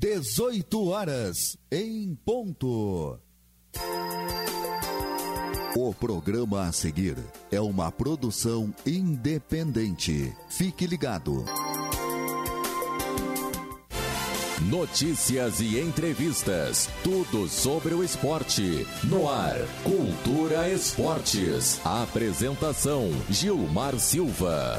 18 horas em ponto. O programa a seguir é uma produção independente. Fique ligado. Notícias e entrevistas. Tudo sobre o esporte. No ar. Cultura Esportes. Apresentação: Gilmar Silva.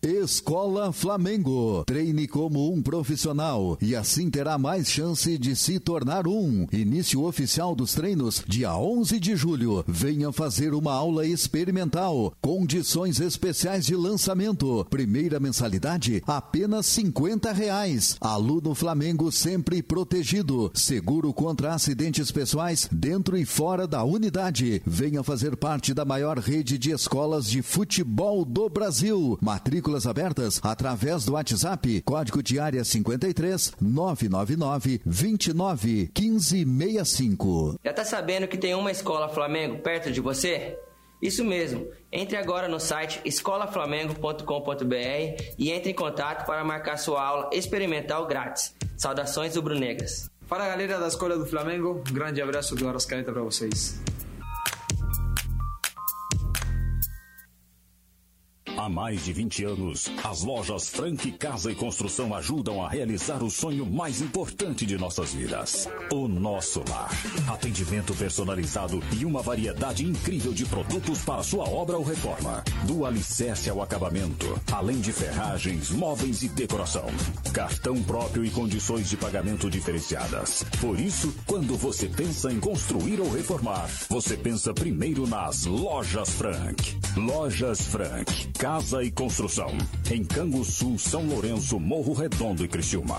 Escola Flamengo. Treine como um profissional e assim terá mais chance de se tornar um. Início oficial dos treinos dia 11 de julho. Venha fazer uma aula experimental. Condições especiais de lançamento. Primeira mensalidade apenas 50 reais. Aluno Flamengo sempre protegido. Seguro contra acidentes pessoais dentro e fora da unidade. Venha fazer parte da maior rede de escolas de futebol do Brasil. Matrícula matrículas abertas através do WhatsApp, código de área 53 999 29 1565. Já tá sabendo que tem uma escola Flamengo perto de você? Isso mesmo. Entre agora no site escolaflamengo.com.br e entre em contato para marcar sua aula experimental grátis. Saudações rubro-negras. Fala galera da Escola do Flamengo, um grande abraço do Arrascaeta para vocês. Mais de 20 anos, as lojas Frank Casa e Construção ajudam a realizar o sonho mais importante de nossas vidas: o nosso lar. Atendimento personalizado e uma variedade incrível de produtos para sua obra ou reforma. Do alicerce ao acabamento, além de ferragens, móveis e decoração. Cartão próprio e condições de pagamento diferenciadas. Por isso, quando você pensa em construir ou reformar, você pensa primeiro nas Lojas Frank. Lojas Frank Casa e Construção. Em Canguçu, São Lourenço, Morro Redondo e Criciúma.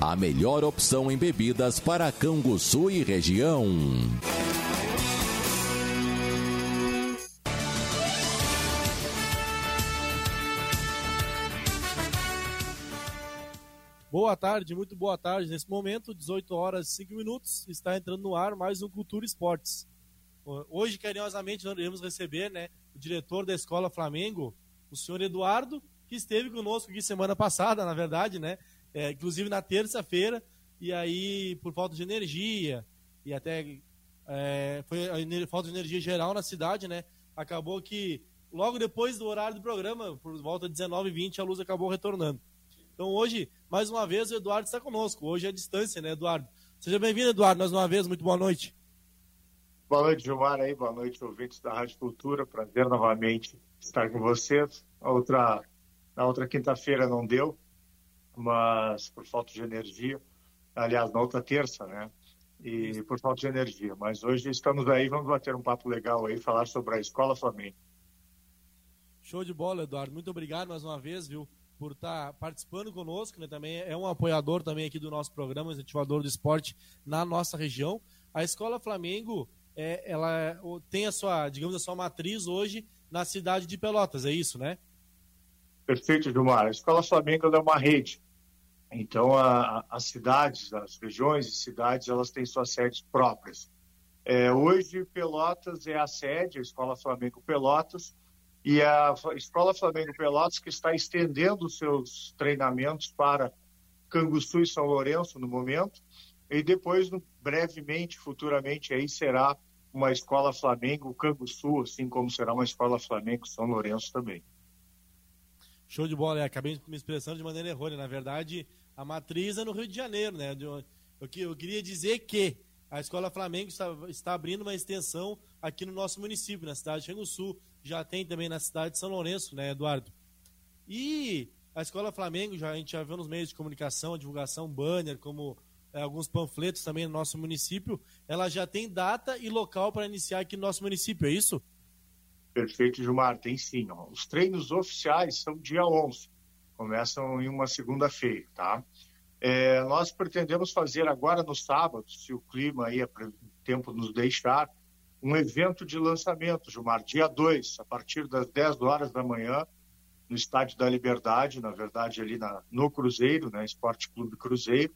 a melhor opção em bebidas para Canguçu e região. Boa tarde, muito boa tarde. Nesse momento, 18 horas e 5 minutos, está entrando no ar mais um Cultura Esportes. Hoje, carinhosamente, nós iremos receber né, o diretor da Escola Flamengo, o senhor Eduardo, que esteve conosco aqui semana passada, na verdade, né? É, inclusive na terça-feira, e aí, por falta de energia, e até é, foi falta de energia geral na cidade, né? Acabou que logo depois do horário do programa, por volta de 19h20, a luz acabou retornando. Então hoje Mais uma vez, o Eduardo está conosco. Hoje é distância, né, Eduardo? Seja bem-vindo, Eduardo, mais uma vez. Muito boa noite. Boa noite, Gilmar aí. Boa noite, ouvintes da Rádio Cultura. Prazer novamente estar com vocês. Outra, na outra quinta-feira não deu, mas por falta de energia. Aliás, na outra terça, né? E por falta de energia. Mas hoje estamos aí, vamos bater um papo legal aí, falar sobre a Escola Flamengo. Show de bola, Eduardo. Muito obrigado mais uma vez, viu, por estar participando conosco, né? Também é um apoiador também aqui do nosso programa, incentivador do esporte na nossa região. A Escola Flamengo, é, ela tem a sua, digamos, a sua matriz hoje na cidade de Pelotas, é isso, né? Perfeito, Gilmar. A Escola Flamengo é uma rede. Então, a, as cidades, as regiões e cidades, elas têm suas sedes próprias. É, hoje, Pelotas é a sede, a Escola Flamengo Pelotas, e a Escola Flamengo Pelotas que está estendendo seus treinamentos para Canguçu e São Lourenço no momento, e depois, brevemente, futuramente, aí será uma Escola Flamengo Canguçu, assim como será uma Escola Flamengo São Lourenço também. Show de bola, é, acabei me expressando de maneira errônea. Na verdade, a matriz é no Rio de Janeiro, né? Eu, queria dizer que a Escola Flamengo está, está abrindo uma extensão aqui no nosso município, na cidade de Rio Sul. Já tem também na cidade de São Lourenço, né, Eduardo? E a Escola Flamengo, já, a gente já viu nos meios de comunicação, divulgação, banner, como é, alguns panfletos também no nosso município, ela já tem data e local para iniciar aqui no nosso município, é isso? Perfeito, Gilmar, tem sim. Ó. Os treinos oficiais são dia 11, começam em uma segunda-feira, tá? É, nós pretendemos fazer agora no sábado, se o clima e o tempo nos deixar, um evento de lançamento, Gilmar, dia 2, a partir das 10 horas da manhã, no Estádio da Liberdade, na verdade ali na, no Cruzeiro, né, Esporte Clube Cruzeiro.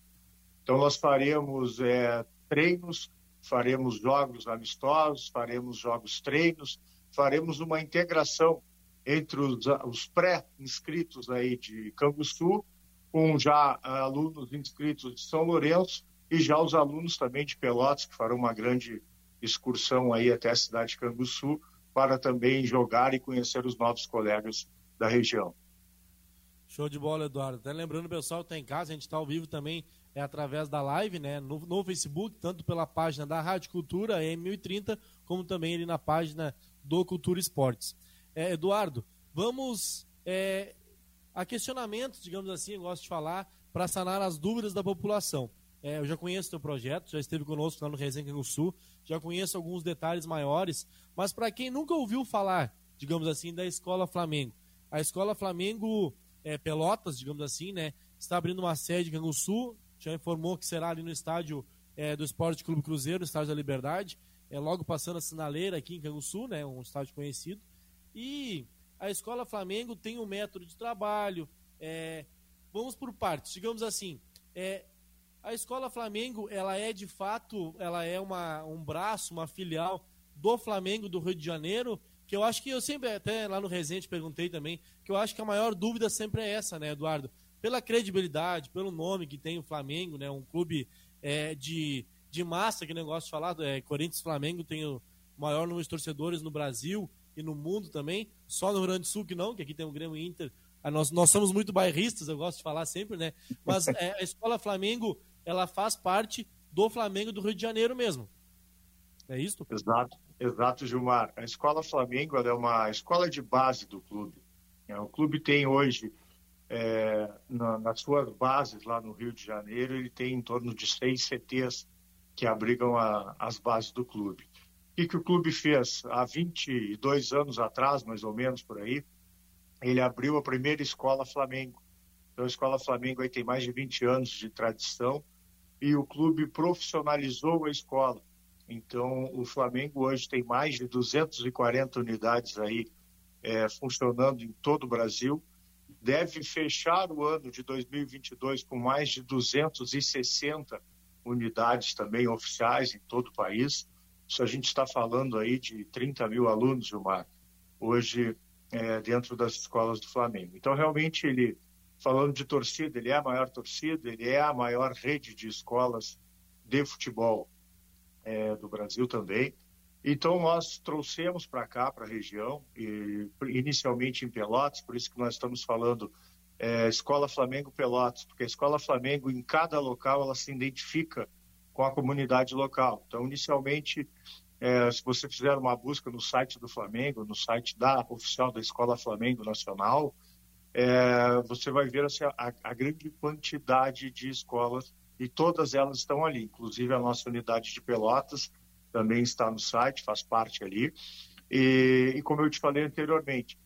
Então nós faremos é, treinos, faremos jogos amistosos, faremos jogos treinos, faremos uma integração entre os, os pré-inscritos aí de Canguçu, com já alunos inscritos de São Lourenço e já os alunos também de Pelotas, que farão uma grande excursão aí até a cidade de Canguçu, para também jogar e conhecer os novos colegas da região. Show de bola, Eduardo. Até lembrando, pessoal, que está em casa, a gente está ao vivo também é através da live, né, no, no, Facebook, tanto pela página da Rádio Cultura M1030, como também ali na página do Cultura Esportes. É, Eduardo, vamos é, a questionamentos, digamos assim, eu gosto de falar, para sanar as dúvidas da população. É, eu já conheço o teu projeto, já esteve conosco lá no Resenha do Sul, já conheço alguns detalhes maiores, mas para quem nunca ouviu falar, digamos assim, da Escola Flamengo, a Escola Flamengo é, Pelotas, digamos assim, né, está abrindo uma sede em Canguçu, já informou que será ali no estádio é, do Esporte Clube Cruzeiro, no estádio da Liberdade, é logo passando a sinaleira aqui em Canguçu, né, um estádio conhecido. E a Escola Flamengo tem um método de trabalho. É, vamos por partes, digamos assim. É, a Escola Flamengo, ela é de fato, ela é uma, um braço, uma filial do Flamengo do Rio de Janeiro, que eu acho que eu sempre, até lá no Resende perguntei também, que eu acho que a maior dúvida sempre é essa, né, Eduardo? Pela credibilidade, pelo nome que tem o Flamengo, né, um clube é, de de massa, que negócio falar, é, Corinthians Flamengo tem o maior número de torcedores no Brasil e no mundo também, só no Rio Grande do Sul que não, que aqui tem o Grêmio Inter. Ah, nós, nós somos muito bairristas, eu gosto de falar sempre, né? Mas é, a Escola Flamengo, ela faz parte do Flamengo do Rio de Janeiro mesmo. É isso? Exato, exato, Gilmar. A Escola Flamengo é uma escola de base do clube. É, o clube tem hoje, é, na, nas suas bases lá no Rio de Janeiro, ele tem em torno de seis CTs que abrigam a, as bases do clube. O que, que o clube fez? Há 22 anos atrás, mais ou menos por aí, ele abriu a primeira escola Flamengo. Então, a escola Flamengo aí tem mais de 20 anos de tradição e o clube profissionalizou a escola. Então, o Flamengo hoje tem mais de 240 unidades aí é, funcionando em todo o Brasil. Deve fechar o ano de 2022 com mais de 260 unidades também oficiais em todo o país. A gente está falando aí de 30 mil alunos, Gilmar, hoje é, dentro das escolas do Flamengo. Então, realmente, ele, falando de torcida, ele é a maior torcida, ele é a maior rede de escolas de futebol é, do Brasil também. Então, nós trouxemos para cá, para a região, e, inicialmente em Pelotas, por isso que nós estamos falando é, Escola Flamengo Pelotas, porque a Escola Flamengo, em cada local, ela se identifica com a comunidade local. Então, inicialmente, é, se você fizer uma busca no site do Flamengo, no site da oficial da Escola Flamengo Nacional, é, você vai ver assim, a, a, grande quantidade de escolas e todas elas estão ali, inclusive a nossa unidade de Pelotas também está no site, faz parte ali. E, e como eu te falei anteriormente,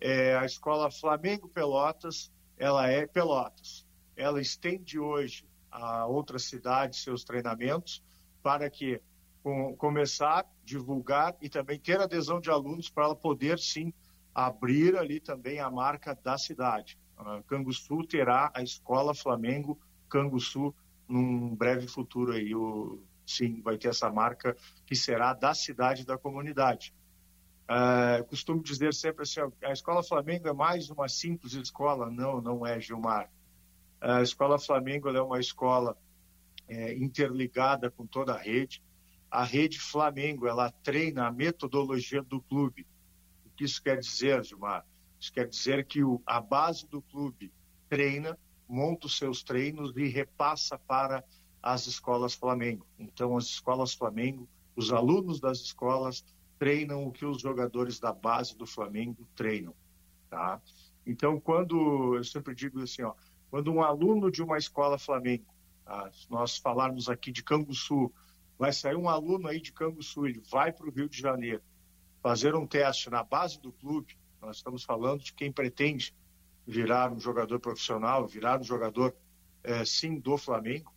é, a escola Flamengo Pelotas, ela é Pelotas. Ela estende hoje a outras cidades seus treinamentos para que com, começar, divulgar e também ter adesão de alunos para ela poder sim abrir ali também a marca da cidade. Uh, Canguçu terá a escola Flamengo Canguçu num breve futuro aí. O, sim, vai ter essa marca que será da cidade da comunidade. Uh, costumo dizer sempre assim, a Escola Flamengo é mais uma simples escola. Não, não é, Gilmar. A Escola Flamengo é uma escola é, interligada com toda a rede. A rede Flamengo, ela treina a metodologia do clube. O que isso quer dizer, Gilmar? Isso quer dizer que o, a base do clube treina, monta os seus treinos e repassa para as escolas Flamengo. Então, as escolas Flamengo, os alunos das escolas treinam o que os jogadores da base do Flamengo treinam, tá? Então, quando eu sempre digo assim, ó, quando um aluno de uma escola Flamengo, tá? se nós falarmos aqui de Canguçu, vai sair um aluno aí de Canguçu, ele vai para o Rio de Janeiro fazer um teste na base do clube, nós estamos falando de quem pretende virar um jogador profissional, virar um jogador, é, sim, do Flamengo,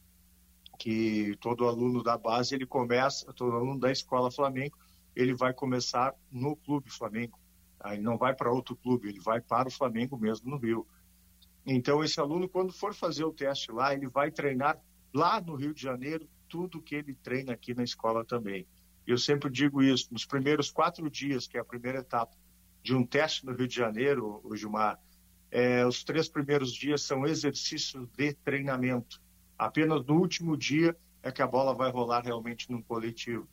que todo aluno da base, ele começa, todo aluno da escola Flamengo, ele vai começar no Clube Flamengo. Tá? Ele não vai para outro clube, ele vai para o Flamengo mesmo no Rio. Então, esse aluno, quando for fazer o teste lá, ele vai treinar lá no Rio de Janeiro tudo que ele treina aqui na escola também. Eu sempre digo isso, nos primeiros quatro dias, que é a primeira etapa de um teste no Rio de Janeiro, o Gilmar, é, os três primeiros dias são exercícios de treinamento. Apenas no último dia é que a bola vai rolar realmente num coletivo.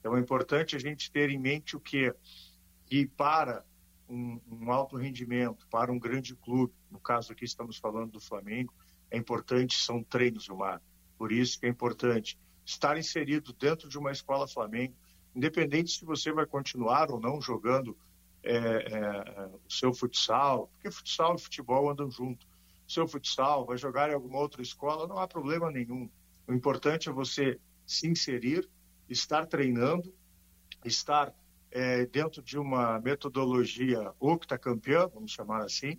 Então é importante a gente ter em mente o que e para um, um, alto rendimento, para um grande clube, no caso aqui estamos falando do Flamengo, é importante, são treinos, Gilmar. Por isso que é importante estar inserido dentro de uma escola Flamengo, independente se você vai continuar ou não jogando é, é, o seu futsal, porque futsal e futebol andam junto. Seu futsal vai jogar em alguma outra escola, não há problema nenhum. O importante é você se inserir estar treinando, estar é, dentro de uma metodologia octacampeã, vamos chamar assim,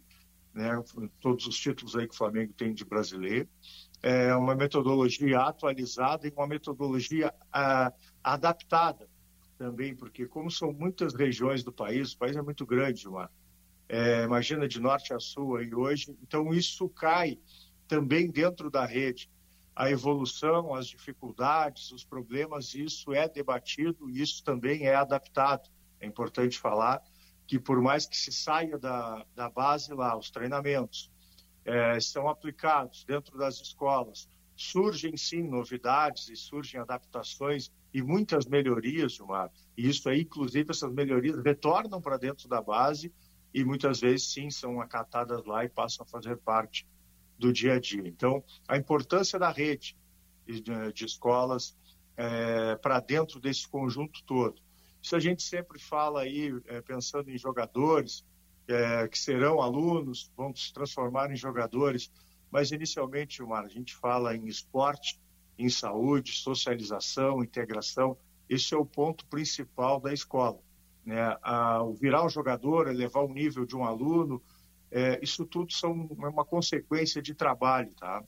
né, todos os títulos aí que o Flamengo tem de brasileiro, é uma metodologia atualizada e uma metodologia a, adaptada também, porque como são muitas regiões do país, o país é muito grande, Gilmar, é, imagina de norte a sul aí hoje, então isso cai também dentro da rede a evolução, as dificuldades, os problemas, isso é debatido isso também é adaptado. É importante falar que, por mais que se saia da, da base lá, os treinamentos é, são aplicados dentro das escolas, surgem sim novidades e surgem adaptações e muitas melhorias, Gilmar. E isso aí, inclusive, essas melhorias retornam para dentro da base e muitas vezes sim são acatadas lá e passam a fazer parte do dia a dia. Então, a importância da rede de, escolas é, para dentro desse conjunto todo. Isso a gente sempre fala aí, é, pensando em jogadores é, que serão alunos, vão se transformar em jogadores, mas inicialmente, Gilmar, a gente fala em esporte, em saúde, socialização, integração. Esse é o ponto principal da escola. Né? A, o virar um jogador, elevar o nível de um aluno, é, isso tudo são uma consequência de trabalho, tá?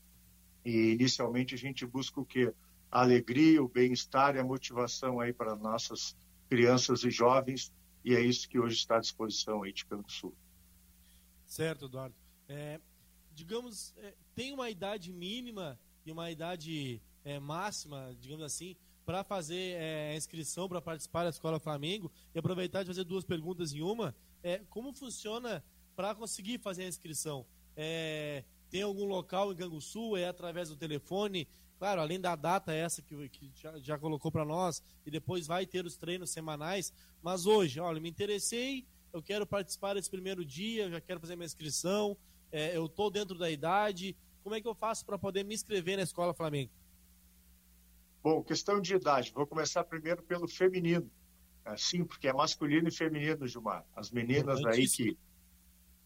E inicialmente a gente busca o quê? A alegria, o bem-estar e a motivação aí para nossas crianças e jovens, e é isso que hoje está à disposição aí de Sul. Certo, Eduardo. É, digamos, é, tem uma idade mínima e uma idade é, máxima, digamos assim, para fazer é, a inscrição para participar da Escola Flamengo e aproveitar de fazer duas perguntas em uma. É, como funciona para conseguir fazer a inscrição? É, tem algum local em Canguçu? É através do telefone? Claro, além da data essa que, que já, já colocou para nós, e depois vai ter os treinos semanais. Mas hoje, olha, me interessei, eu quero participar desse primeiro dia, já quero fazer minha inscrição. É, eu estou dentro da idade. Como é que eu faço para poder me inscrever na Escola Flamengo? Bom, questão de idade. Vou começar primeiro pelo feminino. É, sim, porque é masculino e feminino, Gilmar. As meninas aí que,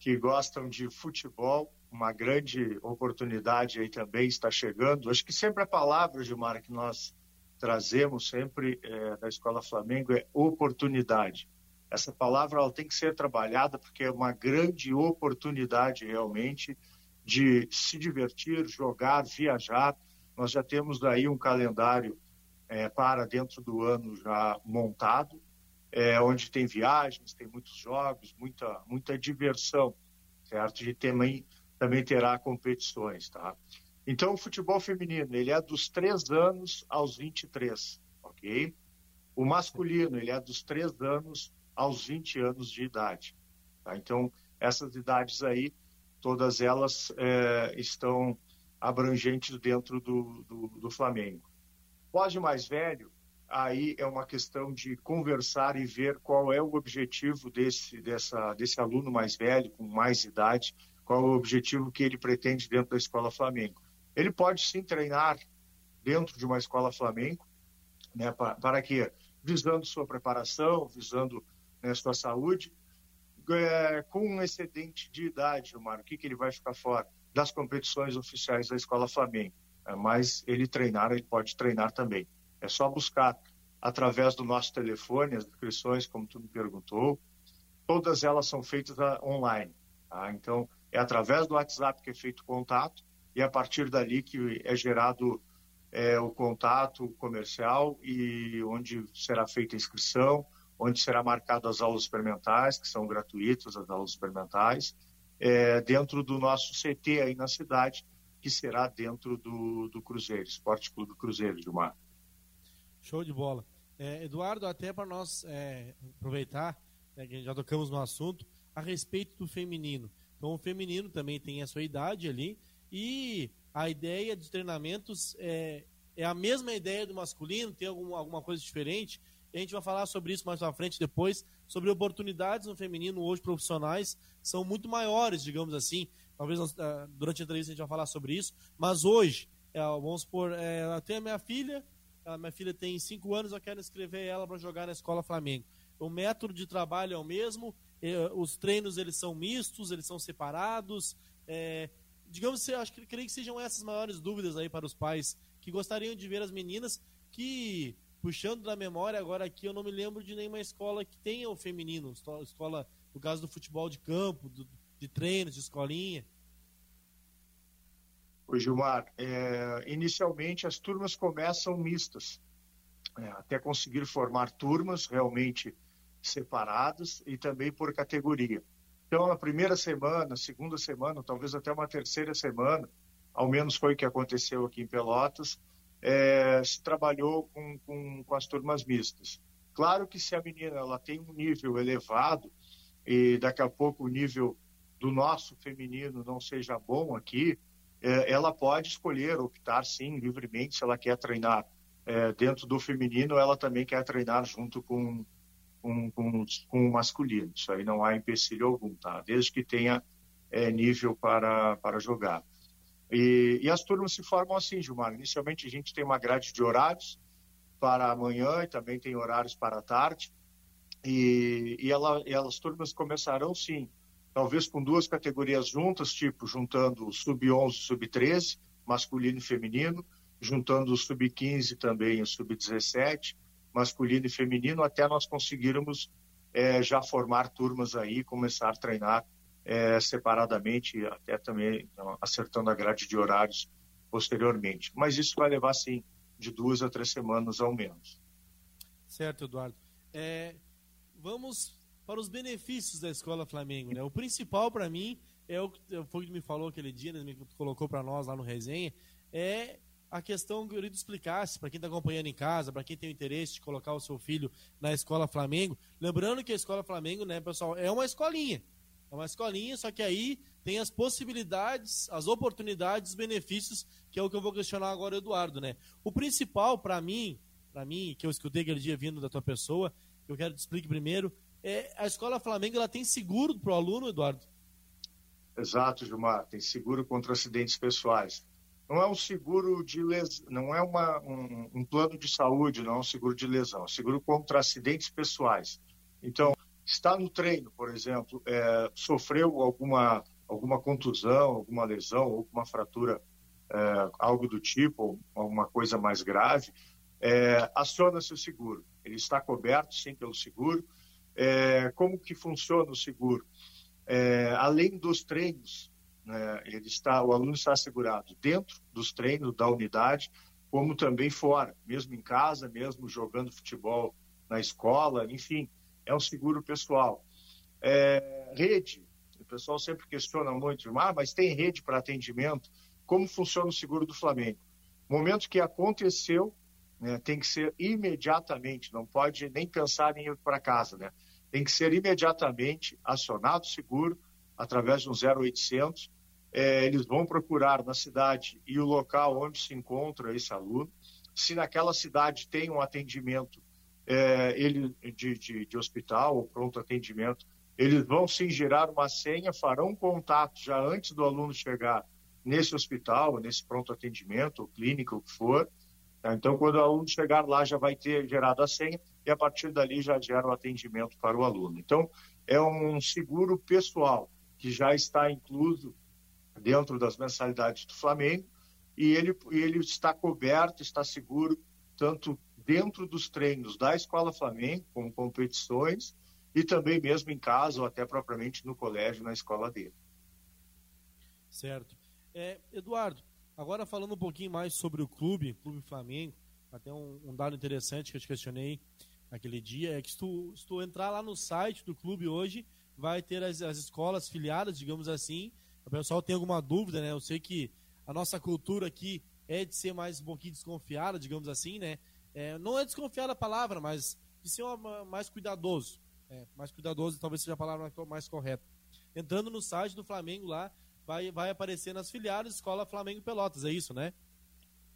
que gostam de futebol, uma grande oportunidade aí também está chegando. Acho que sempre a palavra, Gilmar, que nós trazemos sempre é, da Escola Flamengo é oportunidade. Essa palavra ela tem que ser trabalhada porque é uma grande oportunidade realmente de se divertir, jogar, viajar. Nós já temos aí um calendário é, para dentro do ano já montado, é, onde tem viagens, tem muitos jogos, muita, muita diversão, certo? E também, também terá competições, tá? Então, o futebol feminino, ele é dos 3 anos aos 23, ok? O masculino, ele é dos 3 anos aos 20 anos de idade. Tá? Então, essas idades aí, todas elas é, estão abrangentes dentro do, do, do Flamengo. Pós mais velho, aí é uma questão de conversar e ver qual é o objetivo desse, dessa, desse aluno mais velho, com mais idade, qual é o objetivo que ele pretende dentro da escola Flamengo. Ele pode sim treinar dentro de uma escola Flamengo, né, para, para quê? Visando sua preparação, visando né, sua saúde, é, com um excedente de idade, Mário, o que, que ele vai ficar fora? Das competições oficiais da Escola Flamengo. É, mas ele treinar, ele pode treinar também. É só buscar através do nosso telefone, as inscrições, como tu me perguntou, todas elas são feitas online. Tá? Então, é através do WhatsApp que é feito o contato, e a partir dali que é gerado é, o contato comercial e onde será feita a inscrição, onde será marcado as aulas experimentais, que são gratuitas, as aulas experimentais, é, dentro do nosso CT aí na cidade, que será dentro do, do Cruzeiro, Esporte Clube Cruzeiro, Gilmar. Show de bola. É, Eduardo, até para nós é, aproveitar, né, que já tocamos no assunto, a respeito do feminino. Então, o feminino também tem a sua idade ali, e a ideia de treinamentos é, é a mesma ideia do masculino, tem algum, alguma coisa diferente. A gente vai falar sobre isso mais pra frente depois, sobre oportunidades no feminino hoje profissionais são muito maiores, digamos assim. Talvez ah, durante a entrevista a gente vai falar sobre isso, mas hoje, é, vamos supor, é, eu tenho a minha filha, a minha filha tem 5 anos, eu quero inscrever ela para jogar na Escola Flamengo. O método de trabalho é o mesmo, é, os treinos eles são mistos, eles são separados, é, digamos, acho que creio que sejam essas maiores dúvidas aí para os pais que gostariam de ver as meninas que puxando da memória agora aqui eu não me lembro de nenhuma escola que tenha o feminino, escola no caso do futebol de campo, do, de treinos, de escolinha. O Gilmar, é, inicialmente as turmas começam mistas, é, até conseguir formar turmas realmente separadas e também por categoria. Então, na primeira semana, segunda semana, talvez até uma terceira semana, ao menos foi o que aconteceu aqui em Pelotas, é, se trabalhou com, com, com, as turmas mistas. Claro que se a menina ela tem um nível elevado e daqui a pouco o nível do nosso feminino não seja bom aqui, ela pode escolher, optar sim, livremente, se ela quer treinar é, dentro do feminino, ela também quer treinar junto com, com, com, com o masculino. Isso aí não há empecilho algum, tá? Desde que tenha é, nível para, para jogar. E, e, as turmas se formam assim, Gilmar. Inicialmente a gente tem uma grade de horários para amanhã e também tem horários para a tarde. E, e, ela, e as turmas começarão sim, talvez com duas categorias juntas, tipo juntando o sub-11 e sub-13, masculino e feminino, juntando o sub-15 também o sub-17, masculino e feminino, até nós conseguirmos é, já formar turmas aí, começar a treinar é, separadamente, até também então, acertando a grade de horários posteriormente. Mas isso vai levar, sim, de duas a três semanas ao menos. Certo, Eduardo. É, vamos para os benefícios da Escola Flamengo. Né? O principal para mim é o que foi que me falou aquele dia, né, me colocou para nós lá no resenha, é a questão que eu queria explicasse para quem está acompanhando em casa, para quem tem o interesse de colocar o seu filho na Escola Flamengo. Lembrando que a Escola Flamengo, né, pessoal, é uma escolinha. É uma escolinha, só que aí tem as possibilidades, as oportunidades, os benefícios, que é o que eu vou questionar agora, Eduardo, né? O principal para mim, para mim, que eu escutei aquele dia vindo da tua pessoa, eu quero que te explique primeiro, é a Escola Flamengo, ela tem seguro para o aluno, Eduardo? Exato, Gilmar. Tem seguro contra acidentes pessoais. Não é um seguro de lesão, não é uma, um, um, plano de saúde, não é um seguro de lesão, é um seguro contra acidentes pessoais. Então, está no treino, por exemplo, é, sofreu alguma, alguma contusão, alguma lesão, alguma fratura, é, algo do tipo, alguma coisa mais grave, é, aciona-se o seguro. Ele está coberto, sim, pelo seguro. É, como que funciona o seguro? É, além dos treinos, né, ele está, o aluno está assegurado dentro dos treinos da unidade, como também fora, mesmo em casa, mesmo jogando futebol na escola, enfim, é um seguro pessoal. É, rede, o pessoal sempre questiona muito, ah, mas tem rede para atendimento? Como funciona o seguro do Flamengo? Momento que aconteceu, né, tem que ser imediatamente, não pode nem pensar em ir para casa, né? Tem que ser imediatamente acionado seguro através de um 0800. É, eles vão procurar na cidade e o local onde se encontra esse aluno. Se naquela cidade tem um atendimento é, ele de, de, de, hospital ou pronto atendimento, eles vão sim gerar uma senha, farão contato já antes do aluno chegar nesse hospital, nesse pronto atendimento, ou clínica, o que for, Tá? Então, quando o aluno chegar lá, já vai ter gerado a senha e a partir dali já gera o atendimento para o aluno. Então, é um seguro pessoal que já está incluso dentro das mensalidades do Flamengo e ele, ele está coberto, está seguro, tanto dentro dos treinos da Escola Flamengo, como competições, e também mesmo em casa ou até propriamente no colégio, na escola dele. Certo. É, Eduardo, Agora falando um pouquinho mais sobre o clube, Clube Flamengo, até um, um dado interessante que eu te questionei naquele dia, é que se tu, se tu, entrar lá no site do clube hoje, vai ter as, as escolas filiadas, digamos assim. O pessoal tem alguma dúvida, né? Eu sei que a nossa cultura aqui é de ser mais um pouquinho desconfiada, digamos assim, né? É, não é desconfiada a palavra, mas de ser uma, mais cuidadoso. É, mais cuidadoso talvez seja a palavra mais correta. Entrando no site do Flamengo lá, vai, vai aparecer nas filiadas Escola Flamengo Pelotas, é isso, né?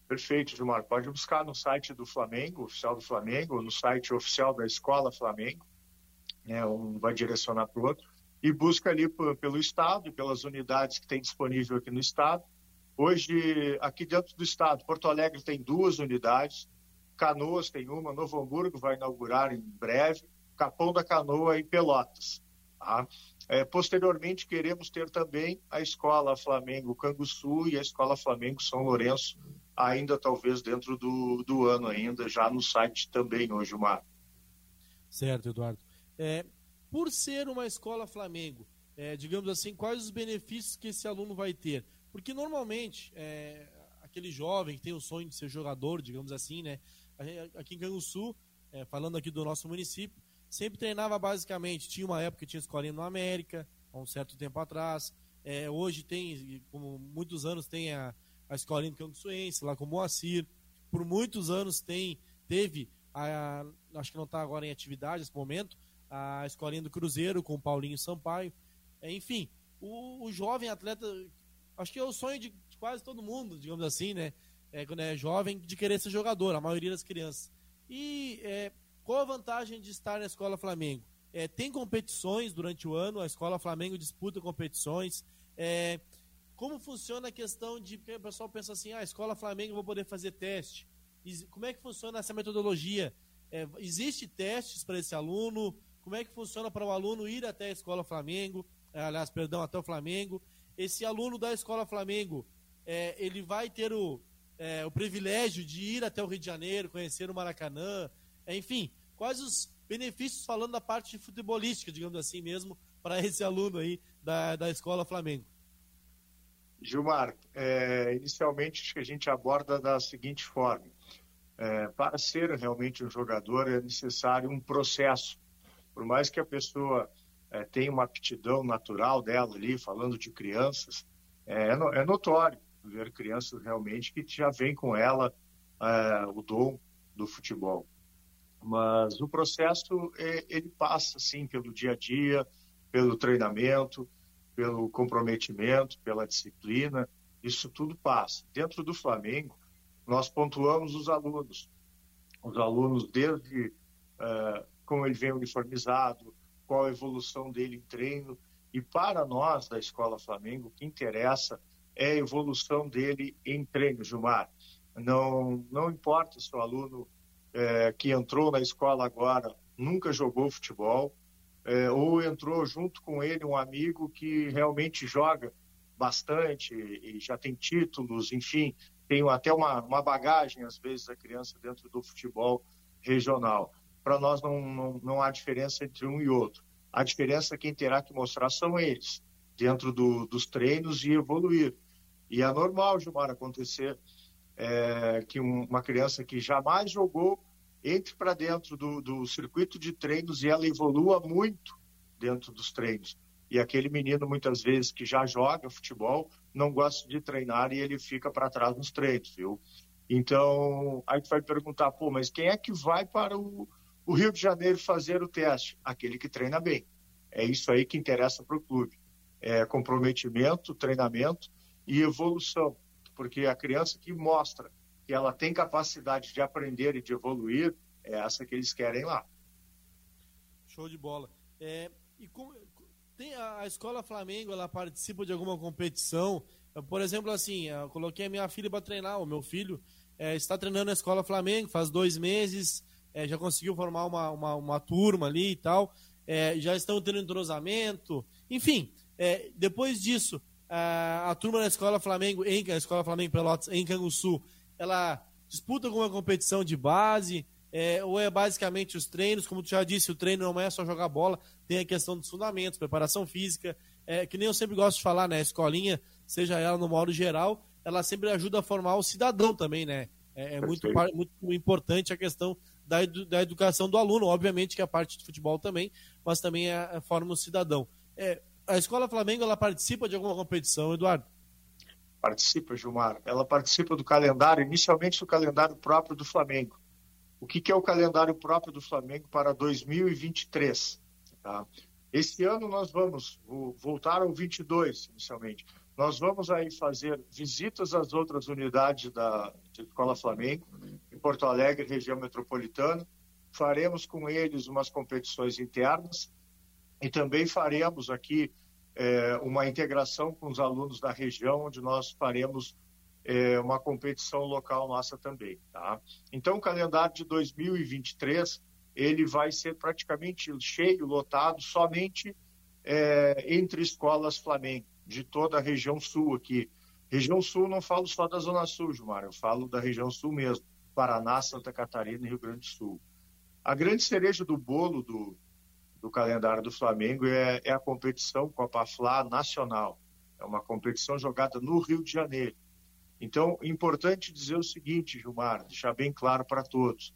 Perfeito, Gilmar. Pode buscar no site do Flamengo, oficial do Flamengo, no site oficial da Escola Flamengo, né, um vai direcionar para o outro, e busca ali pelo Estado pelas unidades que tem disponível aqui no Estado. Hoje, aqui dentro do Estado, Porto Alegre tem duas unidades, Canoas tem uma, Novo Hamburgo vai inaugurar em breve, Capão da Canoa e Pelotas. Tá? É, posteriormente, queremos ter também a Escola Flamengo Canguçu e a Escola Flamengo São Lourenço, ainda talvez dentro do, do ano ainda, já no site também hoje, Mar. Certo, Eduardo. É, por ser uma escola Flamengo, é, digamos assim, quais os benefícios que esse aluno vai ter? Porque normalmente, é, aquele jovem que tem o sonho de ser jogador, digamos assim, né? Aqui em Canguçu, é, falando aqui do nosso município, sempre treinava basicamente. Tinha uma época que tinha escolinha no América, há um certo tempo atrás. É, hoje tem, como muitos anos, tem a, a escolinha do Canguçuense, lá com o Moacir. Por muitos anos tem, teve, a, acho que não está agora em atividade nesse momento, a escolinha do Cruzeiro com o Paulinho Sampaio. É, enfim, o, o, jovem atleta, acho que é o sonho de, de quase todo mundo, digamos assim, né? É, quando é jovem, de querer ser jogador, a maioria das crianças. E é, qual a vantagem de estar na Escola Flamengo? É, tem competições durante o ano, a Escola Flamengo disputa competições. É, como funciona a questão de. Porque o pessoal pensa assim: ah, Escola Flamengo vou poder fazer teste. Como é que funciona essa metodologia? É, existe testes para esse aluno? Como é que funciona para o aluno ir até a Escola Flamengo? É, aliás, perdão, até o Flamengo. Esse aluno da Escola Flamengo, é, ele vai ter o, é, o privilégio de ir até o Rio de Janeiro, conhecer o Maracanã, enfim, quais os benefícios falando da parte futebolística, digamos assim mesmo, para esse aluno aí da, da Escola Flamengo? Gilmar, é, inicialmente acho que a gente aborda da seguinte forma. É, para ser realmente um jogador é necessário um processo. Por mais que a pessoa é, tenha uma aptidão natural dela ali, falando de crianças, é, é notório ver crianças realmente que já vem com ela é, o dom do futebol. Mas o processo é, ele passa sim pelo dia a dia, pelo treinamento, pelo comprometimento, pela disciplina. Isso tudo passa. Dentro do Flamengo, nós pontuamos os alunos. Os alunos desde uh, como ele vem uniformizado, qual a evolução dele em treino E para nós da Escola Flamengo, o que interessa é a evolução dele em treino, Gilmar. Não, não importa se o aluno é, que entrou na escola agora nunca jogou futebol, é, ou entrou junto com ele um amigo que realmente joga bastante e já tem títulos, enfim, tem até uma, uma bagagem, às vezes, a criança dentro do futebol regional. Para nós não, não, não há diferença entre um e outro. A diferença quem terá que mostrar são eles, dentro do, dos treinos e evoluir. E é normal, Gilmar, acontecer é, que um, uma criança que jamais jogou entre para dentro do, do circuito de treinos e ela evolua muito dentro dos treinos. E aquele menino, muitas vezes, que já joga futebol, não gosta de treinar e ele fica para trás nos treinos, viu? Então, aí tu vai perguntar, pô, mas quem é que vai para o, o Rio de Janeiro fazer o teste? Aquele que treina bem. É isso aí que interessa para o clube. É comprometimento, treinamento e evolução. Porque a criança que mostra que ela tem capacidade de aprender e de evoluir, é essa que eles querem lá. Show de bola. É, e com, tem a, a, escola Flamengo, ela participa de alguma competição? Por exemplo, assim, eu coloquei a minha filha para treinar, o meu filho é, está treinando na escola Flamengo faz dois meses, é, já conseguiu formar uma, uma, uma, turma ali e tal, é, já estão tendo entrosamento, enfim, é, depois disso, a, a turma da escola Flamengo, em, a escola Flamengo Pelotas, em Canguçu, ela disputa alguma competição de base, é, ou é basicamente os treinos, como tu já disse, o treino não é só jogar bola, tem a questão dos fundamentos, preparação física, é, que nem eu sempre gosto de falar, né? A escolinha, seja ela no modo geral, ela sempre ajuda a formar o cidadão também, né? É, é muito, muito importante a questão da, edu, da educação do aluno, obviamente que a parte de futebol também, mas também é, é forma o cidadão. É, a Escola Flamengo, ela participa de alguma competição, Eduardo? Participa, Gilmar? Ela participa do calendário, inicialmente do calendário próprio do Flamengo. O que, que é o calendário próprio do Flamengo para 2023? Tá? Esse ano nós vamos voltar ao 22, inicialmente. Nós vamos aí fazer visitas às outras unidades da Escola Flamengo, em Porto Alegre, região metropolitana. Faremos com eles umas competições internas e também faremos aqui é, uma integração com os alunos da região, onde nós faremos é, uma competição local nossa também. Tá? Então, o calendário de 2023 ele vai ser praticamente cheio, lotado, somente é, entre escolas Flamengo, de toda a região sul aqui. Região sul, não falo só da Zona Sul, Gilmar, eu falo da região sul mesmo, Paraná, Santa Catarina e Rio Grande do Sul. A grande cereja do bolo do, do calendário do Flamengo é, é a competição Copa Fla Nacional. É uma competição jogada no Rio de Janeiro. Então, importante dizer o seguinte, Gilmar, deixar bem claro para todos.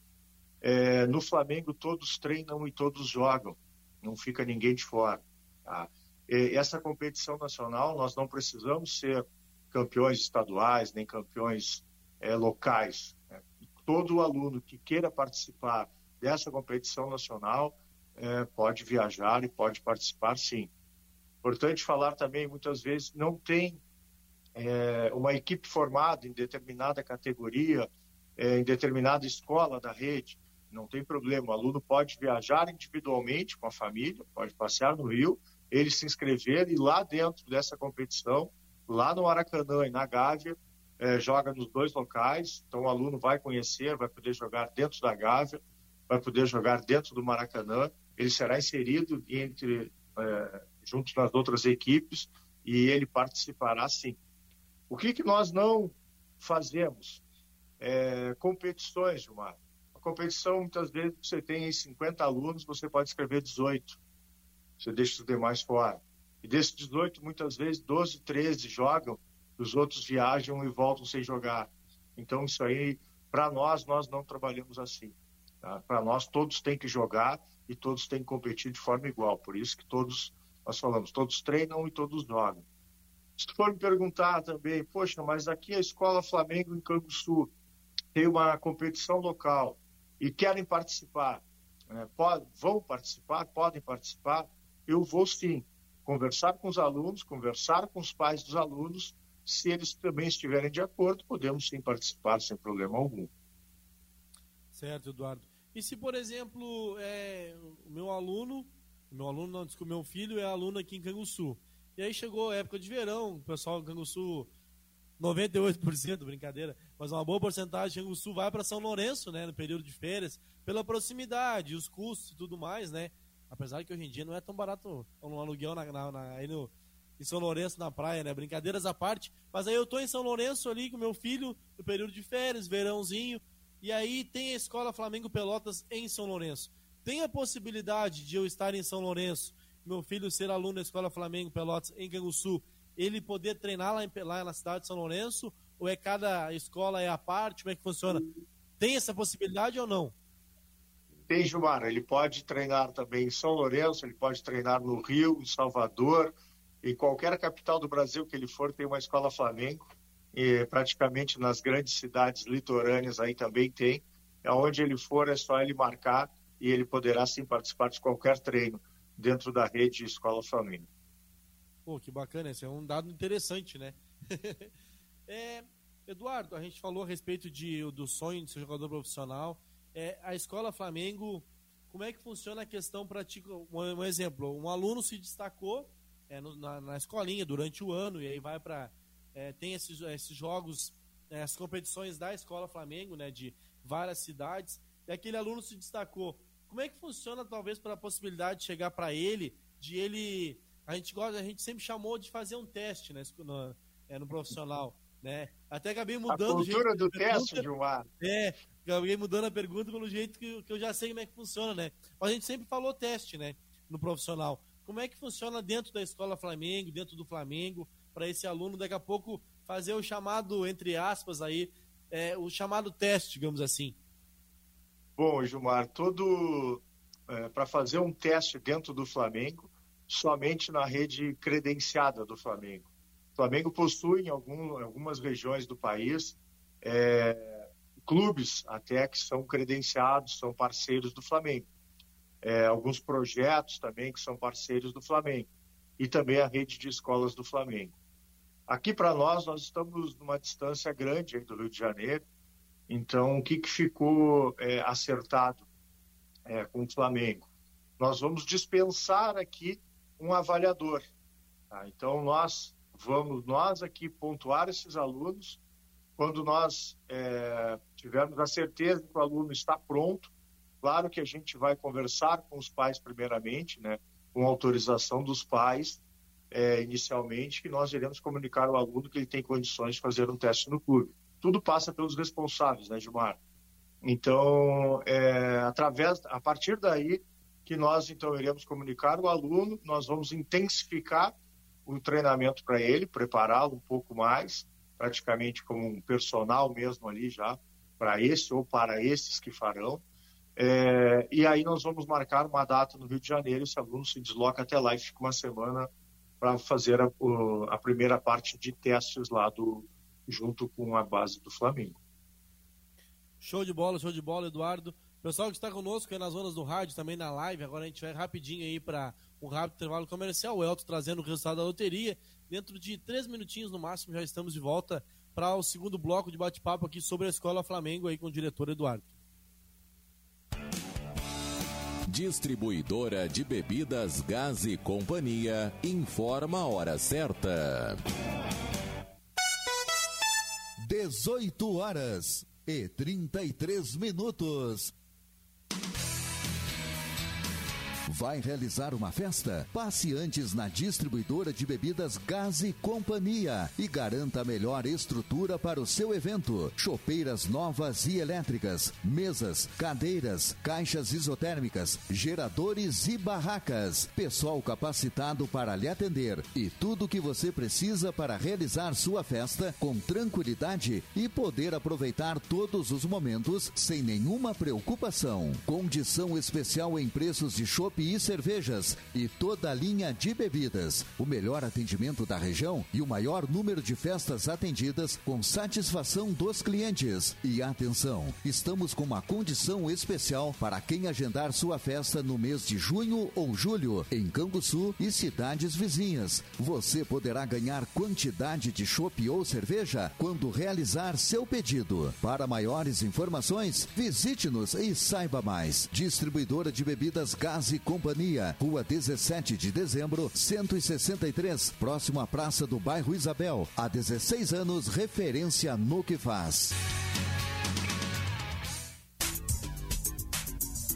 É, no Flamengo, todos treinam e todos jogam. Não fica ninguém de fora. Tá? E essa competição nacional, nós não precisamos ser campeões estaduais, nem campeões é, locais. Né? Todo aluno que queira participar dessa competição nacional é, pode viajar e pode participar, sim. Importante falar também, muitas vezes, não tem é, uma equipe formada em determinada categoria, é, em determinada escola da rede, não tem problema. O aluno pode viajar individualmente com a família, pode passear no Rio, ele se inscrever e lá dentro dessa competição, lá no Maracanã e na Gávea, é, joga nos dois locais. Então o aluno vai conhecer, vai poder jogar dentro da Gávea, vai poder jogar dentro do Maracanã ele será inserido entre é, junto nas outras equipes e ele participará sim. O que, que nós não fazemos? É, competições, Gilmar. A competição, muitas vezes, você tem 50 alunos, você pode escrever 18. Você deixa os demais fora. E desses 18, muitas vezes, 12, 13 jogam, os outros viajam e voltam sem jogar. Então, isso aí, para nós, nós não trabalhamos assim. Tá? Para nós, todos têm que jogar e todos têm que competir de forma igual. Por isso que todos, nós falamos, todos treinam e todos jogam. Se for me perguntar também, poxa, mas aqui a Escola Flamengo em Canguçu tem uma competição local e querem participar, né? Pode, vão participar, podem participar, eu vou sim conversar com os alunos, conversar com os pais dos alunos, se eles também estiverem de acordo, podemos sim participar sem problema algum. Certo, Eduardo. E se, por exemplo, é, o meu aluno Meu aluno, não, desculpa, meu filho é aluno aqui em Canguçu. E aí chegou a época de verão, o pessoal em Canguçu 98%, brincadeira, mas uma boa porcentagem Sul vai para São Lourenço, né, no período de férias, pela proximidade, os custos e tudo mais, né? Apesar que hoje em dia não é tão barato um aluguel na, na, na, aí no, em São Lourenço na praia, né? Brincadeiras à parte. Mas aí eu tô em São Lourenço ali com meu filho, no período de férias, verãozinho, e aí tem a Escola Flamengo Pelotas em São Lourenço. Tem a possibilidade de eu estar em São Lourenço, meu filho ser aluno da Escola Flamengo Pelotas em Canguçu ele poder treinar lá, em, lá na cidade de São Lourenço? Ou é cada escola é a parte? Como é que funciona? Tem essa possibilidade ou não? Tem, Gilmar. Ele pode treinar também em São Lourenço, ele pode treinar no Rio, em Salvador, em qualquer capital do Brasil que ele for, tem uma escola Flamengo. E praticamente nas grandes cidades litorâneas aí também tem. Aonde ele for, é só ele marcar e ele poderá sim participar de qualquer treino dentro da rede Escola Flamengo. Pô, que bacana, esse é um dado interessante, né? é, Eduardo, a gente falou a respeito de, do sonho de ser jogador profissional. É, a escola Flamengo, como é que funciona a questão para um, um, exemplo, um aluno se destacou é, no, na, na, escolinha durante o ano e aí vai para é, tem esses, esses jogos, é, as competições da escola Flamengo, né, de várias cidades. E aquele aluno se destacou. Como é que funciona talvez para a possibilidade de chegar para ele, de ele a gente gosta, a gente sempre chamou de fazer um teste né, no, é, no profissional. Né? Até acabei mudando. A cultura do teste, Gilmar. É, acabei mudando a pergunta pelo jeito que, que eu já sei como é que funciona, né? Mas a gente sempre falou teste, né? No profissional. Como é que funciona dentro da escola Flamengo, dentro do Flamengo, para esse aluno daqui a pouco fazer o chamado, entre aspas, aí, é, o chamado teste, digamos assim? Bom, Gilmar, todo. É, para fazer um teste dentro do Flamengo, somente na rede credenciada do Flamengo. O Flamengo possui em algum, algumas regiões do país é, clubes até que são credenciados, são parceiros do Flamengo. É, alguns projetos também que são parceiros do Flamengo. E também a rede de escolas do Flamengo. Aqui para nós, nós estamos numa distância grande do Rio de Janeiro. Então, o que, que ficou é, acertado é, com o Flamengo? Nós vamos dispensar aqui um avaliador. Tá? Então, nós vamos, nós aqui, pontuar esses alunos. Quando nós é, tivermos a certeza que o aluno está pronto, claro que a gente vai conversar com os pais primeiramente, né, com autorização dos pais, é, inicialmente, que nós iremos comunicar ao aluno que ele tem condições de fazer um teste no clube. Tudo passa pelos responsáveis, né, Gilmar? Então, é, através, a partir daí, que nós então iremos comunicar o aluno, nós vamos intensificar o treinamento para ele, prepará-lo um pouco mais, praticamente como um personal mesmo ali já, para esse ou para esses que farão. É, e aí nós vamos marcar uma data no Rio de Janeiro, esse aluno se desloca até lá e fica uma semana para fazer a, a, primeira parte de testes lá do, junto com a base do Flamengo. Show de bola, show de bola, Eduardo. Pessoal que está conosco aí nas zonas do rádio, também na live, agora a gente vai rapidinho aí para um rápido intervalo comercial. O Elton trazendo o resultado da loteria. Dentro de três minutinhos no máximo já estamos de volta para o segundo bloco de bate-papo aqui sobre a Escola Flamengo aí com o diretor Eduardo. Distribuidora de bebidas Gás e Companhia informa a hora certa. 18 horas e 33 minutos. Vai realizar uma festa? Passe antes na distribuidora de bebidas Gás e Companhia e garanta a melhor estrutura para o seu evento. Chopeiras novas e elétricas, mesas, cadeiras, caixas isotérmicas, geradores e barracas. Pessoal capacitado para lhe atender e tudo o que você precisa para realizar sua festa com tranquilidade e poder aproveitar todos os momentos sem nenhuma preocupação. Condição especial em preços de chopp e cervejas e toda a linha de bebidas. O melhor atendimento da região e o maior número de festas atendidas com satisfação dos clientes. E atenção, estamos com uma condição especial para quem agendar sua festa no mês de junho ou julho em Canguçu e cidades vizinhas. Você poderá ganhar quantidade de chopp ou cerveja quando realizar seu pedido. Para maiores informações, visite-nos e saiba mais. Distribuidora de bebidas Gás e Companhia, Rua 17 de Dezembro, 163, próximo à Praça do Bairro Isabel. Há 16 anos, referência no que faz.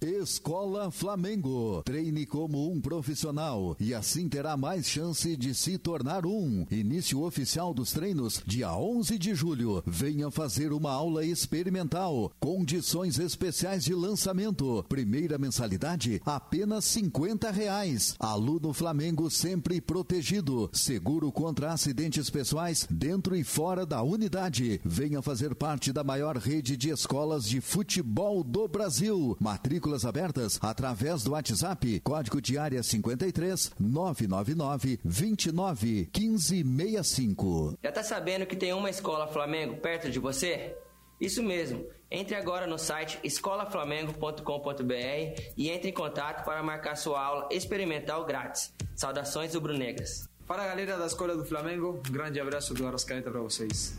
Escola Flamengo. Treine como um profissional e assim terá mais chance de se tornar um. Início oficial dos treinos dia 11 de julho. Venha fazer uma aula experimental. Condições especiais de lançamento. Primeira mensalidade apenas 50 reais. Aluno Flamengo sempre protegido. Seguro contra acidentes pessoais dentro e fora da unidade. Venha fazer parte da maior rede de escolas de futebol do Brasil. Matrícula matrículas abertas através do WhatsApp, código de área 53 999 29 1565. Já tá sabendo que tem uma escola Flamengo perto de você? Isso mesmo. Entre agora no site escolaflamengo.com.br e entre em contato para marcar sua aula experimental grátis. Saudações rubro-negras. Para a galera da Escola do Flamengo, um grande abraço do Arrascaeta para vocês.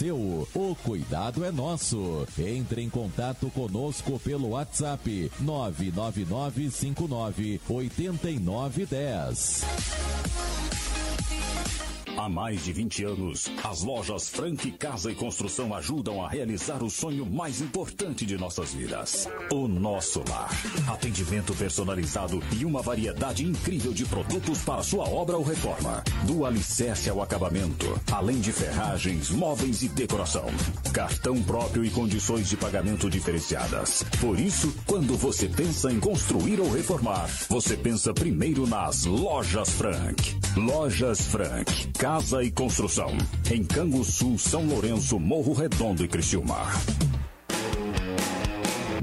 seu. O cuidado é nosso. Entre em contato conosco pelo WhatsApp 99959 8910. Há mais de 20 anos, as lojas Frank Casa e Construção ajudam a realizar o sonho mais importante de nossas vidas: o nosso lar. Atendimento personalizado e uma variedade incrível de produtos para sua obra ou reforma. Do alicerce ao acabamento, além de ferragens, móveis e decoração. Cartão próprio e condições de pagamento diferenciadas. Por isso, quando você pensa em construir ou reformar, você pensa primeiro nas Lojas Frank. Lojas Frank Casa e Construção. Em Canguçu, São Lourenço, Morro Redondo e Criciúma.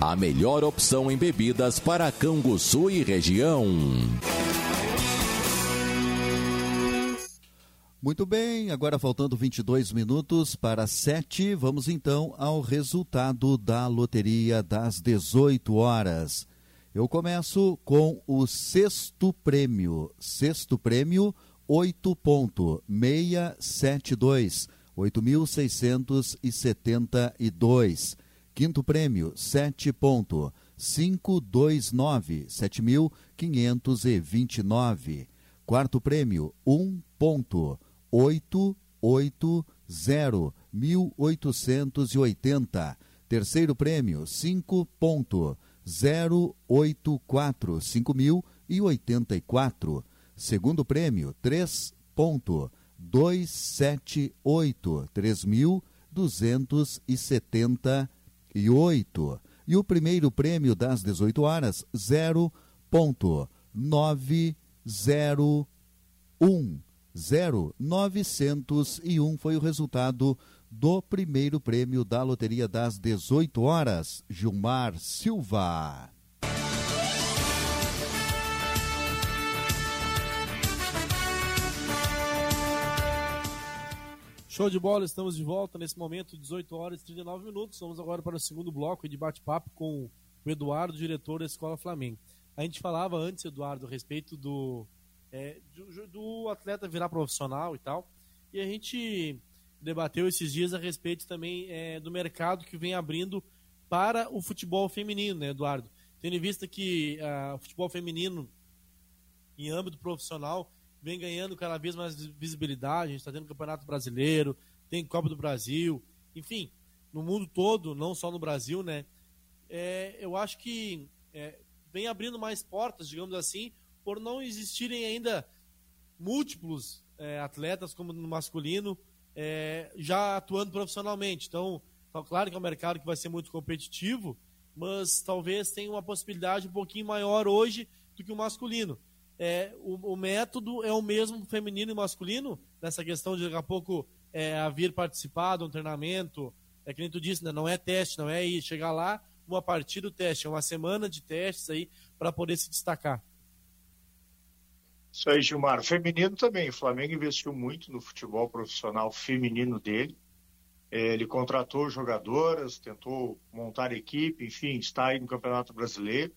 a melhor opção em bebidas para Canguçu e região. Muito bem, agora faltando 22 minutos para 7, vamos então ao resultado da loteria das 18 horas. Eu começo com o sexto prêmio. Sexto prêmio, 8.672, 8.672. Quinto prêmio, 7.529, 7.529. Quarto prêmio, 1.880, 1.880. Terceiro prêmio, 5.084, 5.084. Segundo prêmio, 3.278, 3.270 e oito. E o primeiro prêmio das 18 horas, 0.278. 901 0901 foi o resultado do primeiro prêmio da loteria das 18 horas. Gilmar Silva. Show de bola, estamos de volta nesse momento, 18 horas e 39 minutos. Vamos agora para o segundo bloco de bate-papo com o Eduardo, diretor da Escola Flamengo. A gente falava antes, Eduardo, a respeito do, é, do, do, atleta virar profissional e tal, e a gente debateu esses dias a respeito também é, do mercado que vem abrindo para o futebol feminino, né, Eduardo? Tendo em vista que uh, o futebol feminino, em âmbito profissional, vem ganhando cada vez mais visibilidade. A gente está tendo Campeonato Brasileiro, tem Copa do Brasil, enfim, no mundo todo, não só no Brasil, né? É, eu acho que é, vem abrindo mais portas, digamos assim, por não existirem ainda múltiplos é, atletas como no masculino é, já atuando profissionalmente. Então, tá claro que é um mercado que vai ser muito competitivo, mas talvez tenha uma possibilidade um pouquinho maior hoje do que o masculino é, o, o, método é o mesmo feminino e masculino, nessa questão de daqui a pouco é, vir participar de um treinamento, é que nem tu disse, né, não é teste, não é ir chegar lá, uma partida do teste, é uma semana de testes aí para poder se destacar. Isso aí, Gilmar. Feminino também. O Flamengo investiu muito no futebol profissional feminino dele. É, ele contratou jogadoras, tentou montar equipe, enfim, está aí no Campeonato Brasileiro.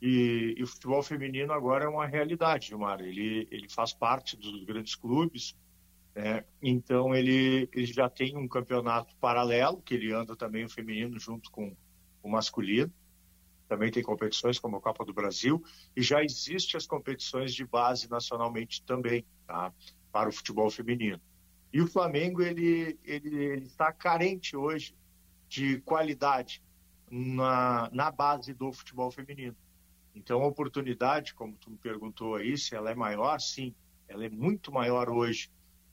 E, e, o futebol feminino agora é uma realidade, Gilmar. Ele, ele faz parte dos grandes clubes, né? então ele, ele já tem um campeonato paralelo, que ele anda também o feminino junto com o masculino. Também tem competições como a Copa do Brasil, e já existem as competições de base nacionalmente também, tá? para o futebol feminino. E o Flamengo ele, ele, ele está carente hoje de qualidade na, na base do futebol feminino. Então, a oportunidade, como tu me perguntou aí, se ela é maior, sim, ela é muito maior hoje,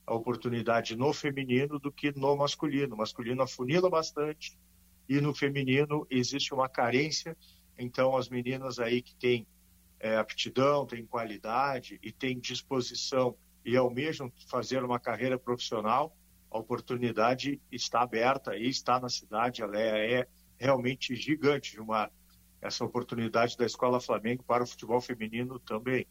a oportunidade no feminino do que no masculino. O masculino afunila bastante e no feminino existe uma carência. Então, as meninas aí que têm é, aptidão, têm qualidade e têm disposição e almejam fazer uma carreira profissional, a oportunidade está aberta e está na cidade, ela é, é realmente gigante, Gilmar essa oportunidade da Escola Flamengo para o futebol feminino também.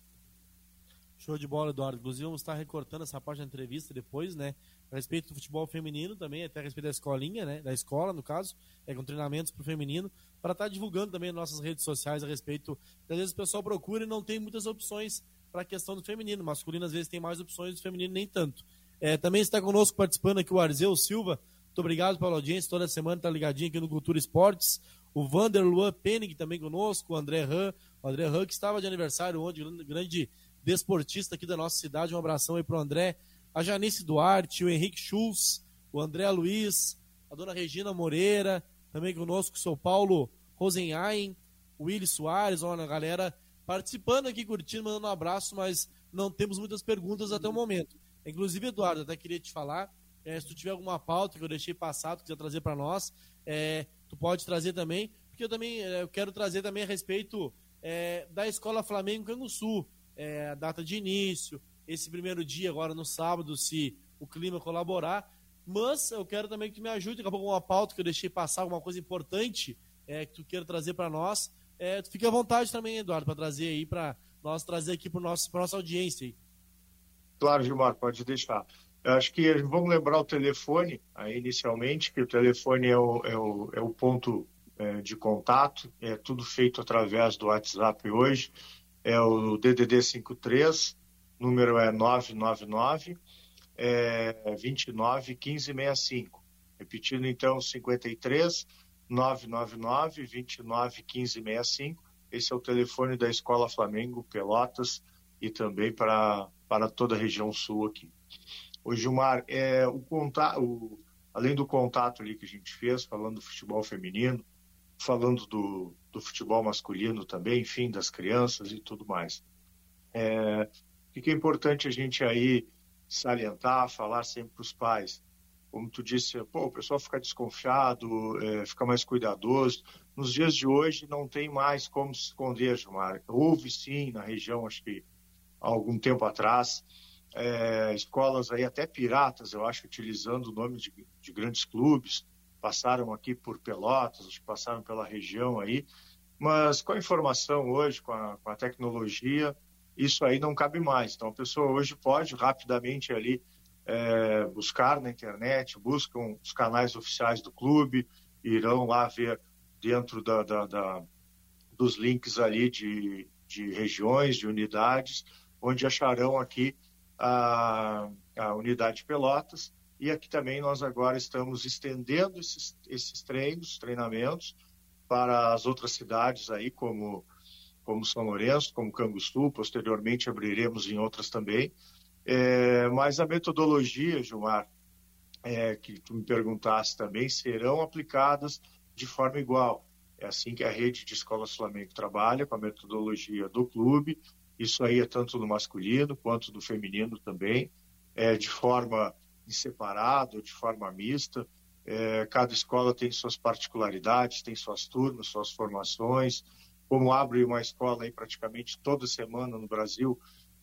Show de bola, Eduardo. Inclusive, vamos estar recortando essa parte da entrevista depois, né? A respeito do futebol feminino também, até a respeito da escolinha, né? Da escola, no caso, é, com treinamentos para o feminino, para estar divulgando também nas nossas redes sociais a respeito. Às vezes o pessoal procura e não tem muitas opções para a questão do feminino. O masculino, às vezes, tem mais opções, do feminino, nem tanto. É, também está conosco participando aqui o Arzeu Silva. Muito obrigado pela audiência. Toda semana está ligadinho aqui no Cultura Esportes o Vander Luan Penning também conosco, o André Han, o André Han que estava de aniversário ontem, grande desportista aqui da nossa cidade, um abração aí pro André, a Janice Duarte, o Henrique Schultz, o André Luiz, a dona Regina Moreira, também conosco o São Paulo Rosenheim, o Willi Soares, olha a galera participando aqui, curtindo, mandando um abraço, mas não temos muitas perguntas até o momento. Inclusive, Eduardo, até queria te falar, é, se tu tiver alguma pauta que eu deixei passado, quiser trazer para nós, é, tu pode trazer também, porque eu também é, eu quero trazer também a respeito é, da Escola Flamengo Canguçu, é, a data de início, esse primeiro dia agora no sábado, se o clima colaborar, mas eu quero também que tu me ajude, daqui a pouco uma pauta que eu deixei passar, alguma coisa importante é, que tu queira trazer para nós, é, tu fica à vontade também, Eduardo, para trazer aí, para nós trazer aqui para nossa audiência. Aí. Claro, Gilmar, pode deixar. Eu acho que vamos lembrar o telefone, aí, inicialmente, que o telefone é o, é o, é o ponto é, de contato, é tudo feito através do WhatsApp hoje, é o DDD 53, número é 999 é 29 1565. Repetindo então, 53 999 29 1565. Esse é o telefone da Escola Flamengo Pelotas e também para, para toda a região sul aqui. O Gilmar, é, o contato, além do contato ali que a gente fez, falando do futebol feminino, falando do, do futebol masculino também, enfim, das crianças e tudo mais. É, o que é importante a gente aí salientar, falar sempre para os pais? Como tu disse, pô, o pessoal fica desconfiado, é, fica mais cuidadoso. nos dias de hoje não tem mais como se esconder, Gilmar. Houve sim na região, acho que há algum tempo atrás, é, escolas aí até piratas, eu acho, utilizando o nome de, de grandes clubes, passaram aqui por Pelotas, passaram pela região aí, mas com a informação hoje, com a, com a tecnologia, isso aí não cabe mais. Então a pessoa hoje pode rapidamente ali é, buscar na internet, buscam os canais oficiais do clube, irão lá ver dentro da, da, da dos links ali de, de regiões, de unidades, onde acharão aqui a, a unidade Pelotas. E aqui também nós agora estamos estendendo esses, esses treinos, treinamentos, para as outras cidades aí, como, como São Lourenço, como Canguçu, posteriormente abriremos em outras também. É, mas a metodologia, Gilmar, é, que tu me perguntaste também, serão aplicadas de forma igual. É assim que a rede de escolas Flamengo trabalha, com a metodologia do clube. Isso aí é tanto no masculino quanto no feminino também, é, de forma separada, de forma mista. É, cada escola tem suas particularidades, tem suas turmas, suas formações. Como abre uma escola aí praticamente toda semana no Brasil,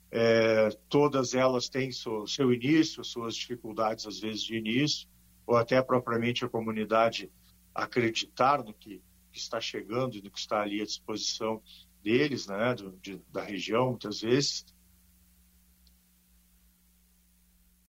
é, todas elas têm seu, seu início, suas dificuldades às vezes de início, ou até propriamente a comunidade acreditar no que, que está chegando e no que está ali à disposição deles, né, de, da região, muitas vezes.